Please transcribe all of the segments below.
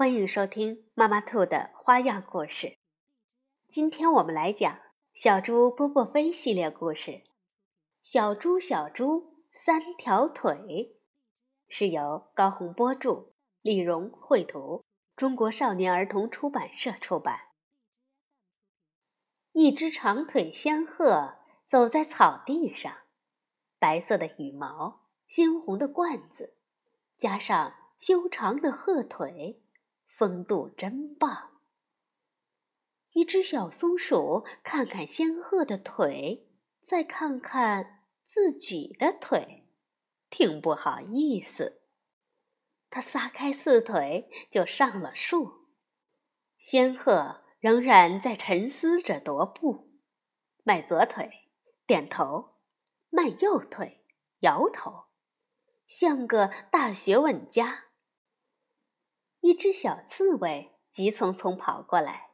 欢迎收听妈妈兔的花样故事。今天我们来讲《小猪波波飞》系列故事，《小猪小猪三条腿》，是由高洪波著，李荣绘图，中国少年儿童出版社出版。一只长腿仙鹤走在草地上，白色的羽毛，鲜红的冠子，加上修长的鹤腿。风度真棒。一只小松鼠看看仙鹤的腿，再看看自己的腿，挺不好意思。它撒开四腿就上了树。仙鹤仍然在沉思着踱步，迈左腿，点头；迈右腿，摇头，像个大学问家。一只小刺猬急匆匆跑过来，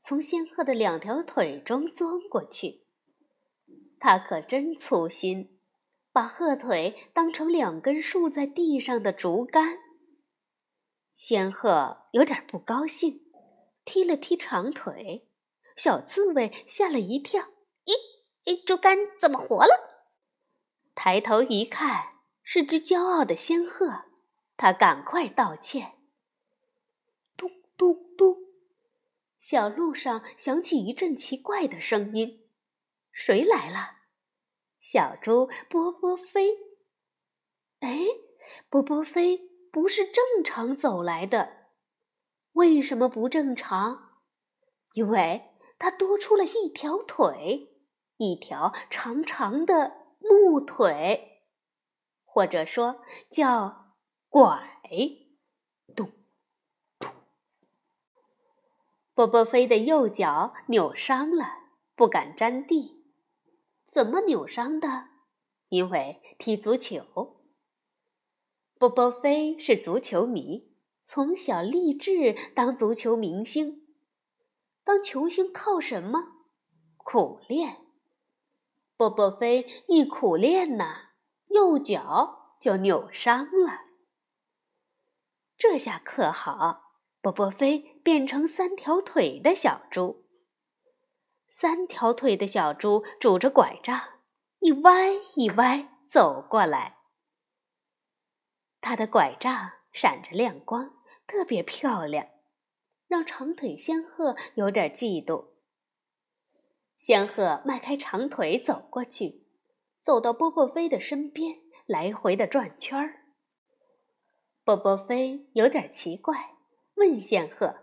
从仙鹤的两条腿中钻过去。它可真粗心，把鹤腿当成两根竖在地上的竹竿。仙鹤有点不高兴，踢了踢长腿。小刺猬吓了一跳：“咦，竹竿怎么活了？”抬头一看，是只骄傲的仙鹤。它赶快道歉。嘟嘟，小路上响起一阵奇怪的声音。谁来了？小猪波波飞。哎，波波飞不是正常走来的，为什么不正常？因为它多出了一条腿，一条长长的木腿，或者说叫拐。波波飞的右脚扭伤了，不敢沾地。怎么扭伤的？因为踢足球。波波飞是足球迷，从小立志当足球明星。当球星靠什么？苦练。波波飞一苦练呐，右脚就扭伤了。这下可好。波波飞变成三条腿的小猪。三条腿的小猪拄着拐杖，一歪一歪走过来。他的拐杖闪着亮光，特别漂亮，让长腿仙鹤有点嫉妒。仙鹤迈开长腿走过去，走到波波飞的身边，来回的转圈儿。波波飞有点奇怪。问仙鹤：“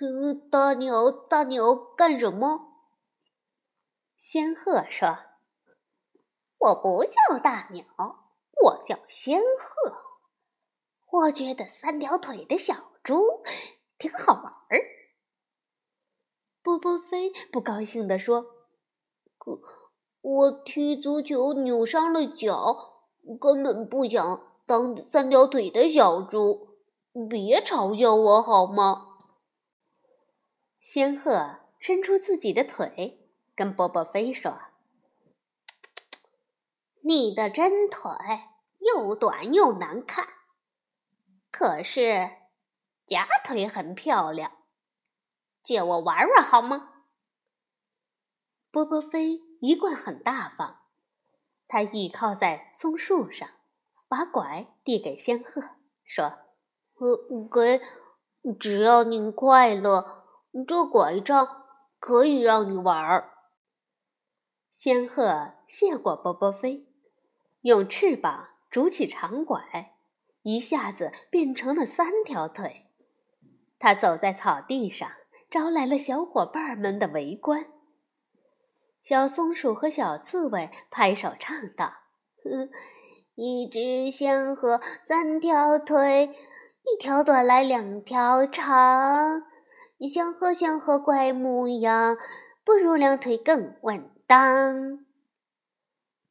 呃，大鸟，大鸟干什么？”仙鹤说：“我不叫大鸟，我叫仙鹤。我觉得三条腿的小猪挺好玩儿。”波波飞不高兴地说：“可我踢足球扭伤了脚，根本不想当三条腿的小猪。”别嘲笑我好吗？仙鹤伸出自己的腿，跟波波飞说：“你的真腿又短又难看，可是假腿很漂亮，借我玩玩好吗？”波波飞一贯很大方，他倚靠在松树上，把拐递给仙鹤，说。呃，给，只要你快乐，这拐杖可以让你玩儿。仙鹤谢过波波飞，用翅膀拄起长拐，一下子变成了三条腿。它走在草地上，招来了小伙伴们的围观。小松鼠和小刺猬拍手唱道：“一只仙鹤三条腿。”一条短来两条长，你像鹤像鹤怪模样，不如两腿更稳当。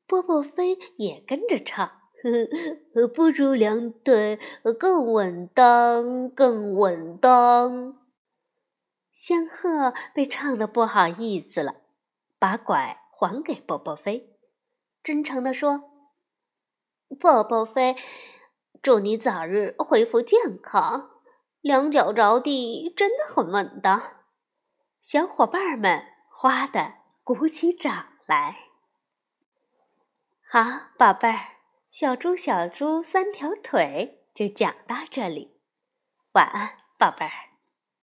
波波飞也跟着唱，呵呵不如两腿更稳当，更稳当。仙鹤被唱的不好意思了，把拐还给波波飞，真诚地说：“波波飞。”祝你早日恢复健康，两脚着地真的很稳当。小伙伴们哗的鼓起掌来。好，宝贝儿，小猪小猪三条腿就讲到这里，晚安，宝贝儿。